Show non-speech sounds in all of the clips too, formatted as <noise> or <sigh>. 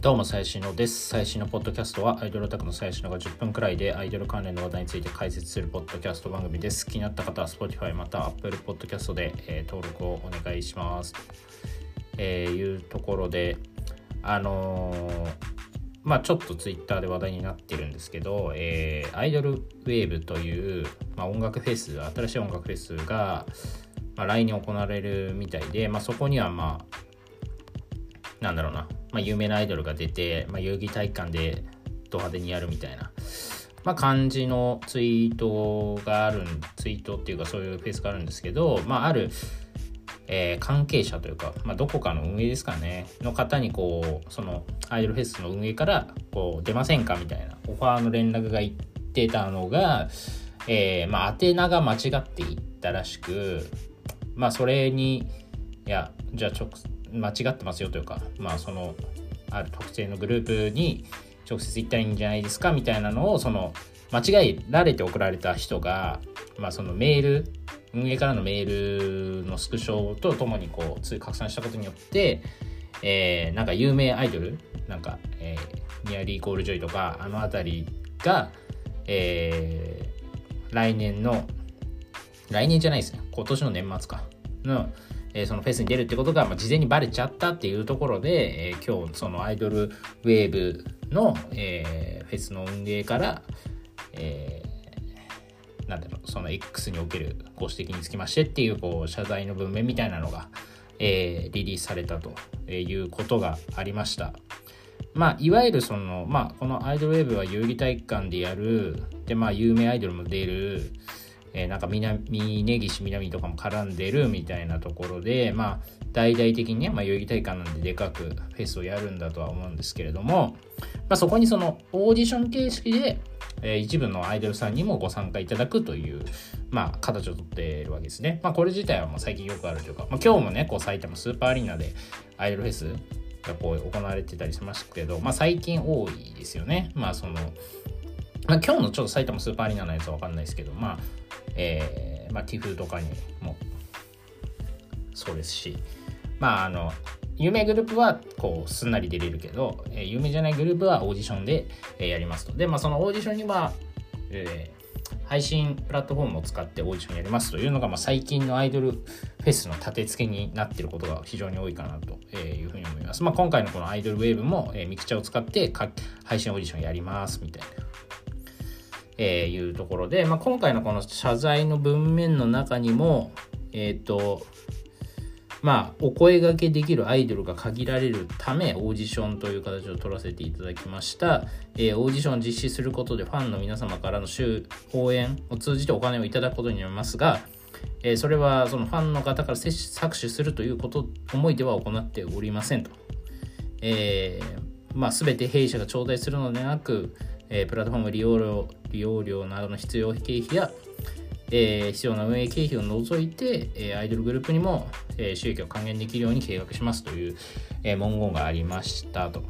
どうも、最新のです。最新のポッドキャストは、アイドルオタクの最新のが10分くらいで、アイドル関連の話題について解説するポッドキャスト番組です。気になった方は、Spotify また Apple Podcast で、えー、登録をお願いします。えー、いうところで、あのー、まあちょっと Twitter で話題になってるんですけど、えー、アイドルウェーブという、まあ、音楽フェス、新しい音楽フェスが、まあ、来年行われるみたいで、まあ、そこにはまあなんだろうな、まあ、有名なアイドルが出て、まあ、遊戯体育館でド派手にやるみたいな、まあ、感じのツイートがあるツイートっていうかそういうフェイスがあるんですけど、まあ、ある、えー、関係者というか、まあ、どこかの運営ですかね。の方にこうそのアイドルフェスの運営からこう出ませんかみたいなオファーの連絡がいってたのが、えー、まあ、宛名が間違っていったらしくまあそれにいやじゃあ直間違ってますよというかまあそのある特定のグループに直接言ったらいいんじゃないですかみたいなのをその間違えられて送られた人が、まあ、そのメール運営からのメールのスクショとともにこう拡散したことによって、えー、なんか有名アイドルなんか、えー、ニアリーイコールジョイとかあの辺りが、えー、来年の来年じゃないですね。今年の年末か。のえー、そのフェスに出るってことが、まあ、事前にバレちゃったっていうところで、えー、今日そのアイドルウェーブの、えー、フェスの運営から、えー、なんだろうその X におけるご指摘につきましてっていうこう謝罪の文面みたいなのが、えー、リリースされたということがありました。まあ、いわゆるその、まあ、このアイドルウェーブは遊戯体育館でやる、で、まあ、有名アイドルも出る、えー、なんか南根岸南とかも絡んでるみたいなところで、まあ、大々的にね、まあ、代々木体育館なんででかくフェスをやるんだとは思うんですけれども、まあ、そこにそのオーディション形式で、えー、一部のアイドルさんにもご参加いただくという、まあ、形をとっているわけですね。まあ、これ自体はもう最近よくあるというか、まあ、今日もね、こう埼玉スーパーアリーナでアイドルフェスがこう行われてたりしましたけど、まあ、最近多いですよね。まあ、その、まあ、今日のちょっと埼玉スーパーアリーナのやつはわかんないですけど、まあ、えー、まあ、 TIF とかにもそうですし、まあ、あの、有名グループはこうすんなり出れるけど、えー、有名じゃないグループはオーディションで、えー、やりますと。で、まあ、そのオーディションには、えー、配信プラットフォームを使ってオーディションやりますというのが、まあ、最近のアイドルフェスの立て付けになっていることが非常に多いかなというふうに思います。まあ、今回のこのアイドルウェーブも、えー、ミクチャを使って配信オーディションやりますみたいな。えー、いうところで、まあ、今回のこの謝罪の文面の中にも、えっ、ー、と、まあ、お声がけできるアイドルが限られるため、オーディションという形を取らせていただきました。えー、オーディションを実施することで、ファンの皆様からの応援を通じてお金をいただくことになりますが、えー、それはそのファンの方から搾取するということ思いでは行っておりませんと。えーまあ、全て弊社が頂戴するのではなく、えー、プラットフォーム利用料利用料などの必要経費や、えー、必要な運営経費を除いて、えー、アイドルグループにも、えー、収益を還元できるように計画しますという、えー、文言がありましたと。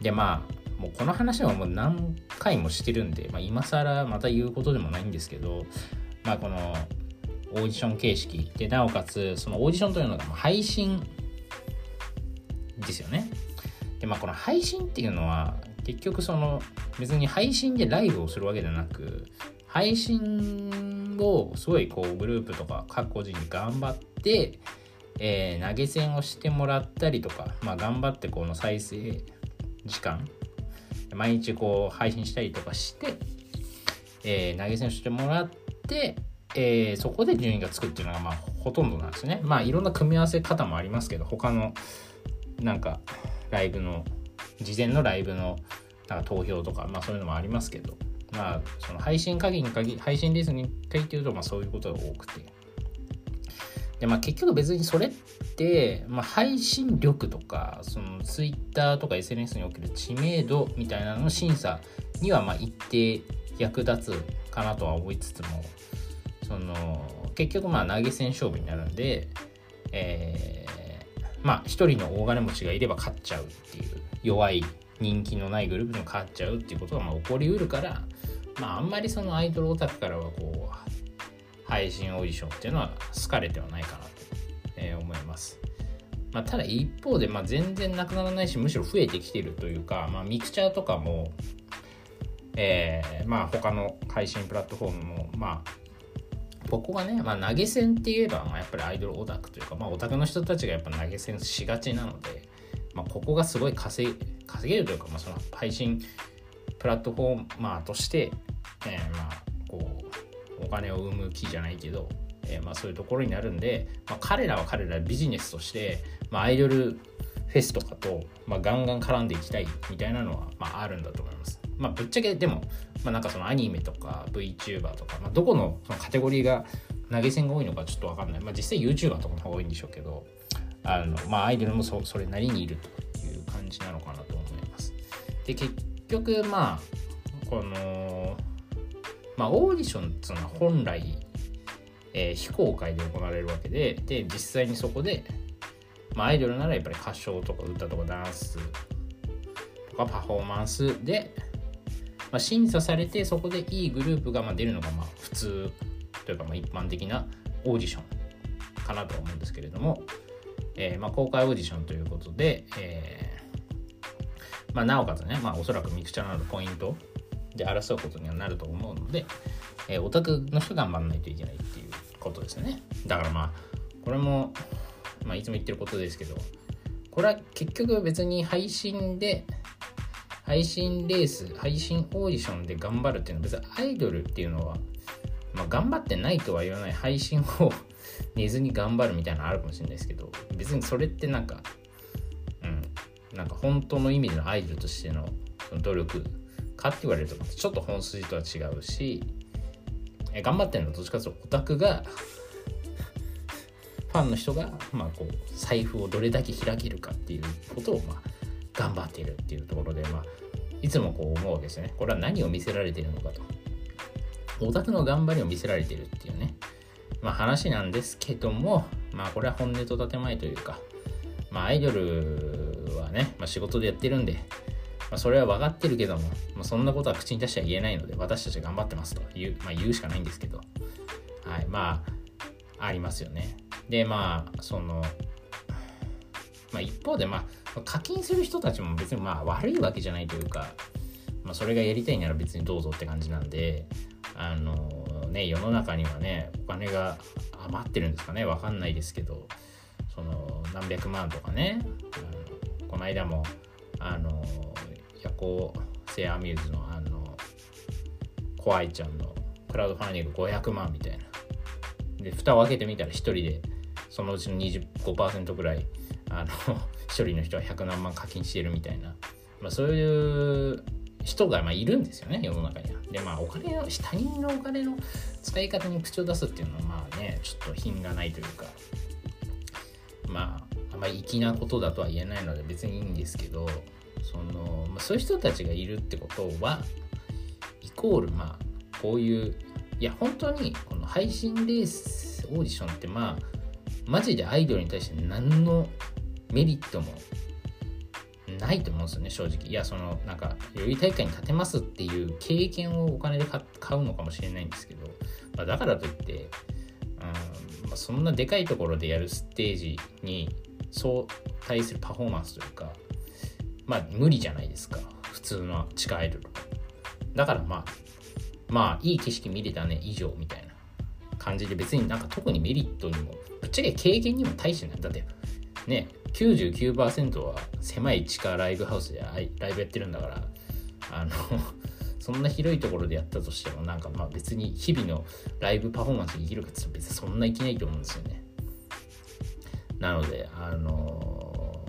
で、まあ、もうこの話はもう何回もしてるんで、まあ、今更また言うことでもないんですけど、まあ、このオーディション形式で、なおかつ、そのオーディションというのが配信ですよね。で、まあ、この配信っていうのは、結局その別に配信でライブをするわけじゃなく配信をすごいこうグループとか各個人に頑張って、えー、投げ銭をしてもらったりとか、まあ、頑張ってこの再生時間毎日こう配信したりとかして、えー、投げ銭をしてもらって、えー、そこで順位がつくっていうのがまあほとんどなんですね。まあいろんな組み合わせ方もありますけど他のなんかライブの事前のライブのなんか投票とか、まあそういうのもありますけど、まあその配信限りに限り、配信レースに限って言うと、まあそういうことが多くて。で、まあ結局別にそれって、まあ配信力とか、その Twitter とか SNS における知名度みたいなのの審査にはまあ一定役立つかなとは思いつつも、その結局まあ投げ銭勝負になるんで、えー、まあ一人の大金持ちがいれば勝っちゃうっていう弱い人気のないグループに変わっちゃうっていうことがまあ起こりうるからまああんまりそのアイドルオタクからはこう配信オーディションっていうのは好かれてはないかなと、え思います。まあ、ただ一方でまあ全然なくならないしむしろ増えてきてるというか、まあ、ミクチャーとかも、えー、まあ他の配信プラットフォームもまあここがね、まあ、投げ銭って言えば、まあ、やっぱりアイドルオタクというか、まあ、オタクの人たちがやっぱ投げ銭しがちなので、まあ、ここがすごい稼稼げるというか、まあ、その配信プラットフォーマーとして、えー、まあこうお金を生む気じゃないけど、えー、まあそういうところになるんで、まあ、彼らは彼らビジネスとして、まあ、アイドルフェスとかと、まあ、ガンガン絡んでいきたいみたいなのは、まあ、あるんだと思います。まあ、ぶっちゃけでも、まあ、なんかそのアニメとか VTuber とか、まあ、どこのそのカテゴリーが投げ銭が多いのかちょっと分かんない、まあ、実際 YouTuber とかの方が多いんでしょうけどあの、まあ、アイドルもそれなりにいるという感じなのかなと思います。で結局まあこの、まあ、オーディションっていうのは本来、えー、非公開で行われるわけでで実際にそこで、まあ、アイドルならやっぱり歌唱とか歌とかダンスとかパフォーマンスでまあ、審査されてそこでいいグループがま出るのがまあ普通というかまあ一般的なオーディションかなと思うんですけれども、えー、ま公開オーディションということで、えー、まあ、なおかつね、まあ、おそらくミクチャーなどポイントで争うことにはなると思うので、えー、オタクの人頑張らないといけないっていうことですね。だからまあこれも、まあ、いつも言ってることですけどこれは結局別に配信で配信レース、配信オーディションで頑張るっていうのは別にアイドルっていうのは、まあ、頑張ってないとは言わない配信を寝ずに頑張るみたいなのあるかもしれないですけど、別にそれってなんか、うん、なんか本当の意味でのアイドルとしての努力かって言われるとちょっと本筋とは違うし、え頑張ってるのはどっちかというとオタクがファンの人が、まあ、こう財布をどれだけ開けるかっていうことを、まあ、頑張っているっていうところで、まあ、いつもこう思うわけですよね。これは何を見せられているのかと。オタクの頑張りを見せられてるっていうね、まあ話なんですけども、まあこれは本音と建前というか、まあアイドルはね、まあ、仕事でやってるんで、まあ、それは分かってるけども、まあ、そんなことは口に出しては言えないので、私たち頑張ってますと言う,、まあ、言うしかないんですけど、はい、まあ、ありますよね。で、まあ、その、まあ一方で、まあ、課金する人たちも別にまあ悪いわけじゃないというか、まあ、それがやりたいなら別にどうぞって感じなんであのね世の中にはねお金が余ってるんですかねわかんないですけどその何百万とかねあのこの間もあの夜行性アミューズのあの怖いちゃんのクラウドファンディング500万みたいな。で蓋を開けてみたら1人でそのうちの25%ぐらいあの1人の人は100何万課金してるみたいな、まあ、そういう人がまあいるんですよね世の中には。でまあお金の他人のお金の使い方に口を出すっていうのはまあねちょっと品がないというかまああんまり粋なことだとは言えないので別にいいんですけどその、まあ、そういう人たちがいるってことはイコールまあこういういや本当にこの配信レースオーディションってまあマジでアイドルに対して何のメリットもないと思うんですよね正直。いやそのなんかより大会に立てますっていう経験をお金で買うのかもしれないんですけど、まあ、だからといって、うんまあ、そんなでかいところでやるステージにそう対するパフォーマンスというかまあ無理じゃないですか普通の地下アイドルだからまあまあいい景色見れたね以上みたいな感じで別になんか特にメリットにもぶっちゃけ経験にも大してない。だってね99%は狭い地下ライブハウスでライブやってるんだからあの <laughs> そんな広いところでやったとしてもなんかまあ別に日々のライブパフォーマンスできるかって別にそんないきないと思うんですよね。なのであの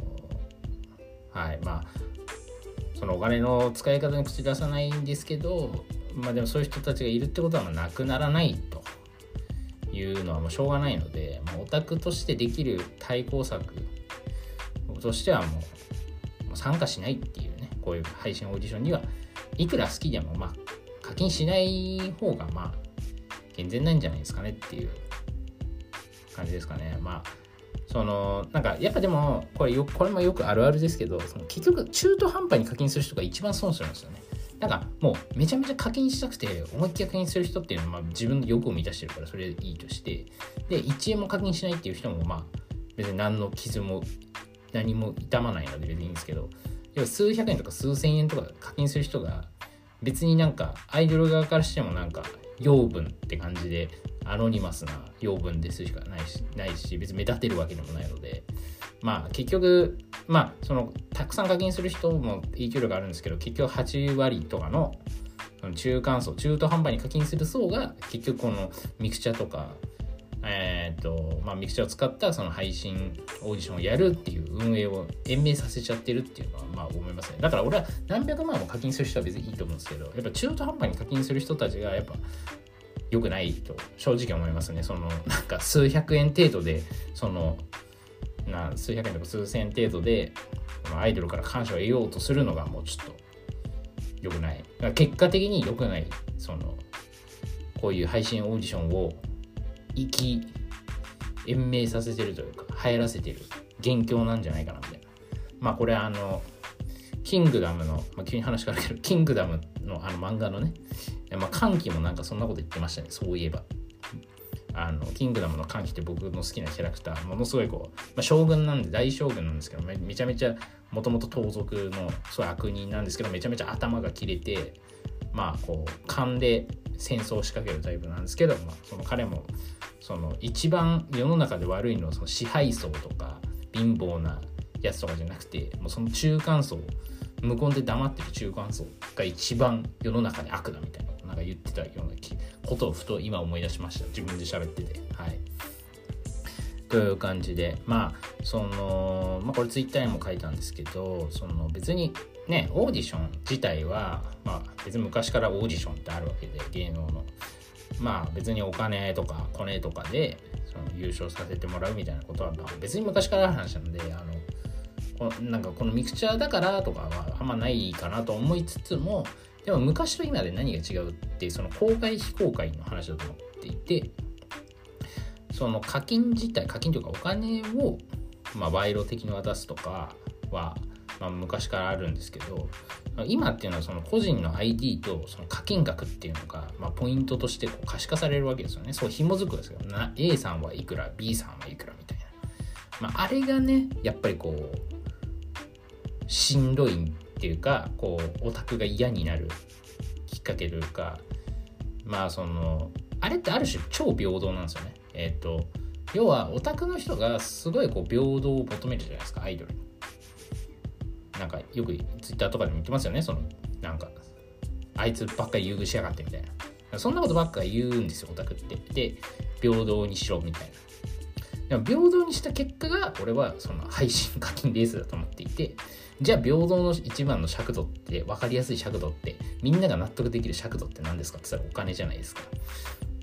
ー、はいまあそのお金の使い方に口出さないんですけどまあでもそういう人たちがいるってことはなくならないというのはもうしょうがないので、まあ、オタクとしてできる対抗策としてはもう参加しないっていうねこういう配信オーディションにはいくら好きでもまあ課金しない方がまあ健全なんじゃないですかねっていう感じですかね。まあそのなんかやっぱでもこれよこれもよくあるあるですけどその結局中途半端に課金する人が一番損するんですよね。なんかもうめちゃめちゃ課金したくて思いっきり課金する人っていうのはまあ自分の欲を満たしてるからそれでいいとして。で1円も課金しないっていう人もまあ別に何の傷も何も痛まないので別にいいんですけど要は数百円とか数千円とか課金する人が別になんかアイドル側からしてもなんか養分って感じでアノニマスな養分ですしかないしないし別に目立てるわけでもないのでまあ結局まあそのたくさん課金する人も影響力あるんですけど結局8割とかの中間層中途半端に課金する層が結局このミクチャとかえーとまあ、ミクチャを使ったその配信オーディションをやるっていう運営を延命させちゃってるっていうのはまあ思いますね。だから俺は何百万も課金する人は別にいいと思うんですけどやっぱ中途半端に課金する人たちがやっぱ良くないと正直思いますね。そのなんか数百円程度でそのな数百円とか数千円程度でアイドルから感謝を得ようとするのがもうちょっと良くない。結果的に良くないそのこういう配信オーディションを生き延命させてるというか流行らせてる元凶なんじゃないかなみたいな。まあこれあのキングダムの、まあ、急に話変わるけど <laughs> キングダムのあの漫画のね、まあ、歓喜もなんかそんなこと言ってましたねそういえば。あのキングダムの歓喜って僕の好きなキャラクターものすごいこう、まあ、将軍なんで大将軍なんですけどめちゃめちゃもともと盗賊のそうい悪人なんですけどめちゃめちゃ頭が切れてまあこう勘で戦争を仕掛けるタイプなんですけど、まあ、その彼もその一番世の中で悪いのはその支配層とか貧乏なやつとかじゃなくてもうその中間層無言で黙ってる中間層が一番世の中で悪だみたいななんか言ってたようなことをふと今思い出しました。自分で喋ってて。はい。という感じでまあそのまあこれツイッターにも書いたんですけどその別にねオーディション自体はまあ別に昔からオーディションってあるわけで芸能の。まあ別にお金とかコネとかでその優勝させてもらうみたいなことは、まあ、別に昔からある話なのであのこなんかこのミクチャーだからとかはあんまないかなと思いつつもでも昔と今で何が違うってその公開非公開の話だと思っていてその課金自体課金というかお金をまあ賄賂的に渡すとかは、まあ、昔からあるんですけど今っていうのはその個人の ID とその課金額っていうのが、まあ、ポイントとしてこう可視化されるわけですよね。そう紐づくんですけどな A さんはいくら B さんはいくらみたいな。まあ、あれがねやっぱりこうしんどいっていうかこうオタクが嫌になるきっかけというかまあそのあれってある種超平等なんですよね。えっ、ー、と要はオタクの人がすごいこう平等を求めるじゃないですかアイドルに。なんかよくツイッターとかでも言ってますよねそのなんかあいつばっかり優遇しやがってみたいな。そんなことばっか言うんですよオタクって。で平等にしろみたいな。でも平等にした結果が俺はその配信課金レースだと思っていて。じゃあ平等の一番の尺度って分かりやすい尺度ってみんなが納得できる尺度って何ですかって言ったらお金じゃないですか。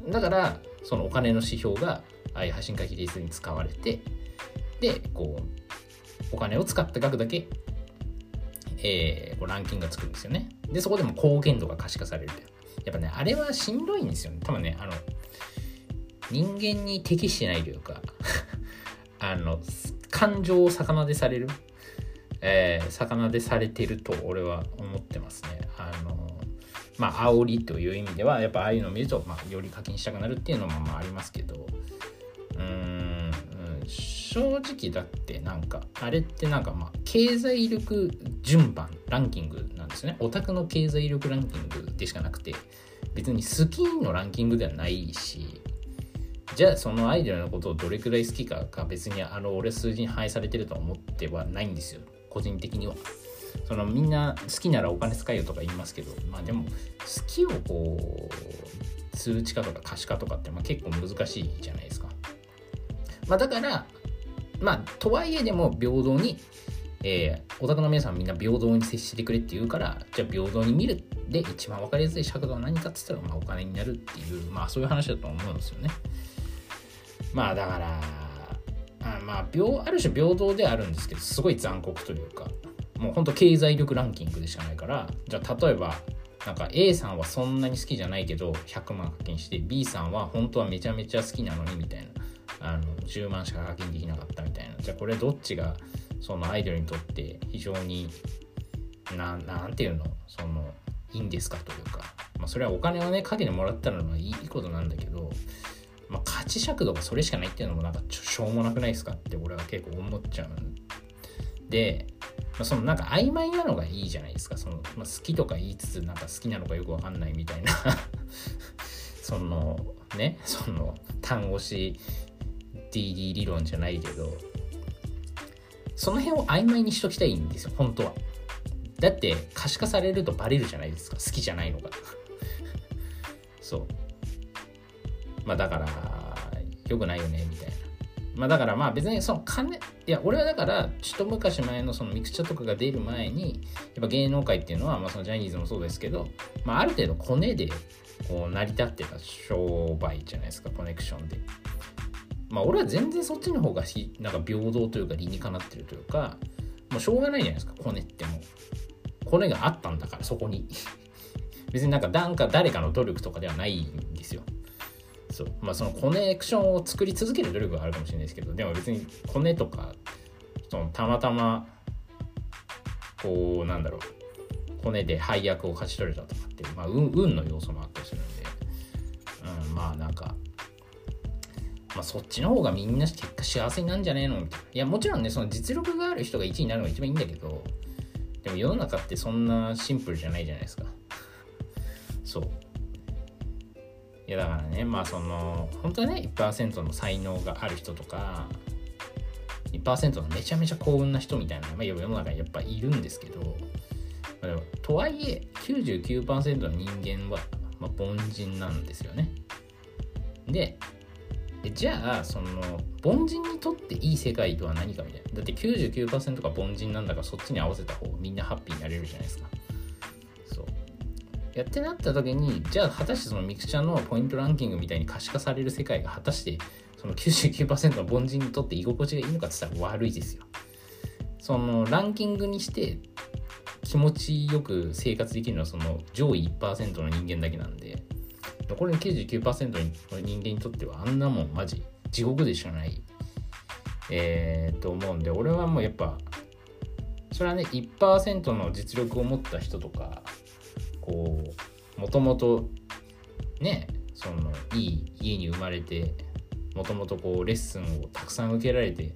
だからそのお金の指標がああいう配信課金レースに使われてでこうお金を使った額だけえー、こうランキングがつくんですよね。で、そこでも貢献度が可視化されるやっぱね、あれはしんどいんですよね。多分ね、あの、人間に適してないというか <laughs> あの、感情を魚でされる、えー、魚でされてると俺は思ってますね。あの、まあ、煽りという意味では、やっぱああいうのを見ると、まあ、より課金したくなるっていうのもまあありますけど、うーん、正直だってなんかあれってなんかまあ経済力順番ランキングなんですね。オタクの経済力ランキングでしかなくて別に好きのランキングではないしじゃあそのアイドルのことをどれくらい好きかが別にあの俺数字に反映されてるとは思ってはないんですよ。個人的には。そのみんな好きならお金使えよとか言いますけどまあでも好きをこう数値化とか可視化とかってまあ結構難しいじゃないですかまあだからまあ、とはいえでも平等に、えー、オタクの皆さんみんな平等に接してくれって言うから、じゃあ平等に見るで一番分かりやすい尺度は何かって言ったら、まあ、お金になるっていう、まあそういう話だと思うんですよね。まあだから、あまあ、ある種平等ではあるんですけど、すごい残酷というか、もう。ほんと経済力ランキングでしかないから、じゃあ例えば、なんか A さんはそんなに好きじゃないけど100万課金して B さんは本当はめちゃめちゃ好きなのにみたいなあの10万しか課金できなかったみたいな。じゃあこれどっちがそのアイドルにとって非常にななんていうの？そのいいんですかというか、まあ、それはお金をねかけてもらったのはいいことなんだけど、まあ、価値尺度がそれしかないっていうのもなんかしょうもなくないですかって俺は結構思っちゃうで、まあ、そのなんか曖昧なのがいいじゃないですか。その、まあ、好きとか言いつつなんか好きなのかよくわかんないみたいな。<laughs> そのねその単語詞 DD 理論じゃないけど。その辺を曖昧にしときたいんですよ本当は。だって可視化されるとバレるじゃないですか。好きじゃないのが。<laughs> そう。まあだから良くないよねみたいな。まあだからまあ別にその金いや俺はだから一昔前のそのミクチャとかが出る前にやっぱ芸能界っていうのはまあそのジャニーズもそうですけど、まあ、ある程度コネでこう成り立ってた商売じゃないですかコネクションで。まあ俺は全然そっちの方がなんか平等というか理にかなってるというかもうしょうがないじゃないですかコネっても。コネがあったんだからそこに。<laughs> 別になんかなんか誰かの努力とかではないんですよ。そうまあそのコネクションを作り続ける努力があるかもしれないですけどでも別にコネとかそのたまたまこうなんだろうコネで配役を勝ち取れたとかって、まあ、運運の要素もあったりするんで、うん、まあなんかまあ、そっちの方がみんな結果幸せなんじゃねえのみたいな。いや、もちろんね、その実力がある人が1位になるのが一番いいんだけど、でも世の中ってそんなシンプルじゃないじゃないですか。そう。いやだからねまあその本当はね1%の才能がある人とか1%のめちゃめちゃ幸運な人みたいな、まあ、世の中にやっぱいるんですけど、まあ、とはいえ99%の人間は、まあ、凡人なんですよね。でじゃあその凡人にとっていい世界とは何かみたいなだって99%が凡人なんだからそっちに合わせた方がみんなハッピーになれるじゃないですか。やってなった時にじゃあ果たしてそのミクチャのポイントランキングみたいに可視化される世界が果たしてその99%の凡人にとって居心地がいいのかって言ったら悪いですよ。そのランキングにして気持ちよく生活できるのはその上位1%の人間だけなんで残りの99%の人間にとってはあんなもんマジ地獄でしかない、えー、と思うんで俺はもうやっぱそれはね1%の実力を持った人とかこうもともとねそのいい家に生まれてもともとこうレッスンをたくさん受けられて、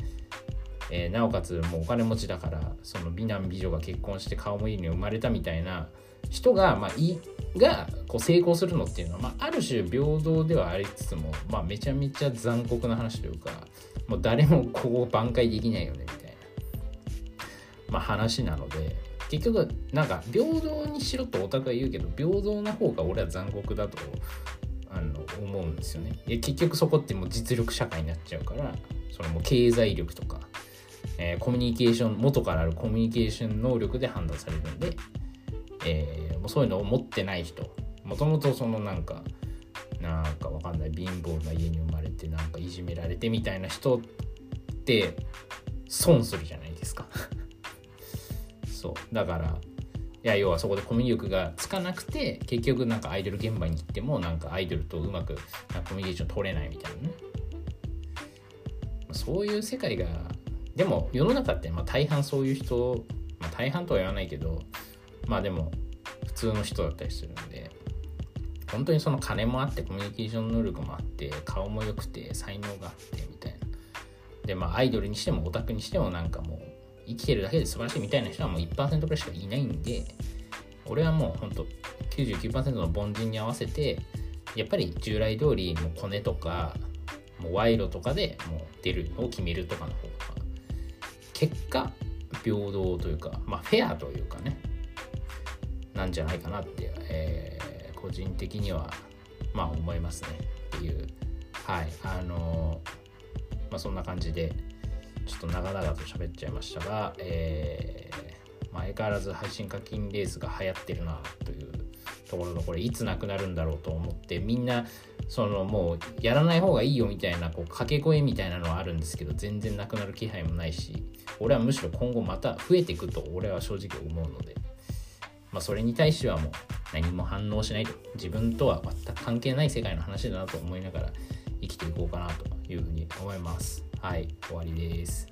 えー、なおかつもうお金持ちだからその美男美女が結婚して顔もいいに生まれたみたいな人が、まあ、いがこう成功するのっていうのは、まあ、ある種平等ではありつつも、まあ、めちゃめちゃ残酷な話というかもう誰もここ挽回できないよねみたいな、まあ、話なので。結局なんか平等にしろとオタクは言うけど平等な方が俺は残酷だとあの思うんですよね。結局そこってもう実力社会になっちゃうからそれも経済力とか、えー、コミュニケーション元からあるコミュニケーション能力で判断されるんで、えー、もうそういうのを持ってない人もともとそのなんかなんかわかんない貧乏な家に生まれてなんかいじめられてみたいな人って損するじゃないですか。そう。だからいや要はそこでコミュ力がつかなくて結局なんかアイドル現場に行ってもなんかアイドルとうまくコミュニケーション取れないみたいなね。そういう世界がでも世の中ってまあ大半そういう人、まあ、大半とは言わないけどまあでも普通の人だったりするんで本当にその金もあってコミュニケーション能力もあって顔も良くて才能があってみたいな。でまあアイドルにしてもオタクにしてもなんかもう生きてるだけで素晴らしいみたいな人はもう1%くらいしかいないんで、俺はもうほんと99%の凡人に合わせて、やっぱり従来通りもうコネとか、もう賄賂とかでもう出るのを決めるとかの方が、結果、平等というか、まあフェアというかね、なんじゃないかなって、えー、個人的には、まあ思いますね。っていう、はい、あのー、まあそんな感じで、ちょっと長々と喋っちゃいましたが、えー、まあ、相変わらず配信課金レースが流行ってるなというところのこれいつなくなるんだろうと思ってみんなそのもうやらない方がいいよみたいなこう掛け声みたいなのはあるんですけど全然なくなる気配もないし俺はむしろ今後また増えていくと俺は正直思うので、まあ、それに対してはもう何も反応しないと自分とは全く関係ない世界の話だなと思いながら生きていこうかなというふうに思います。はい、終わりです。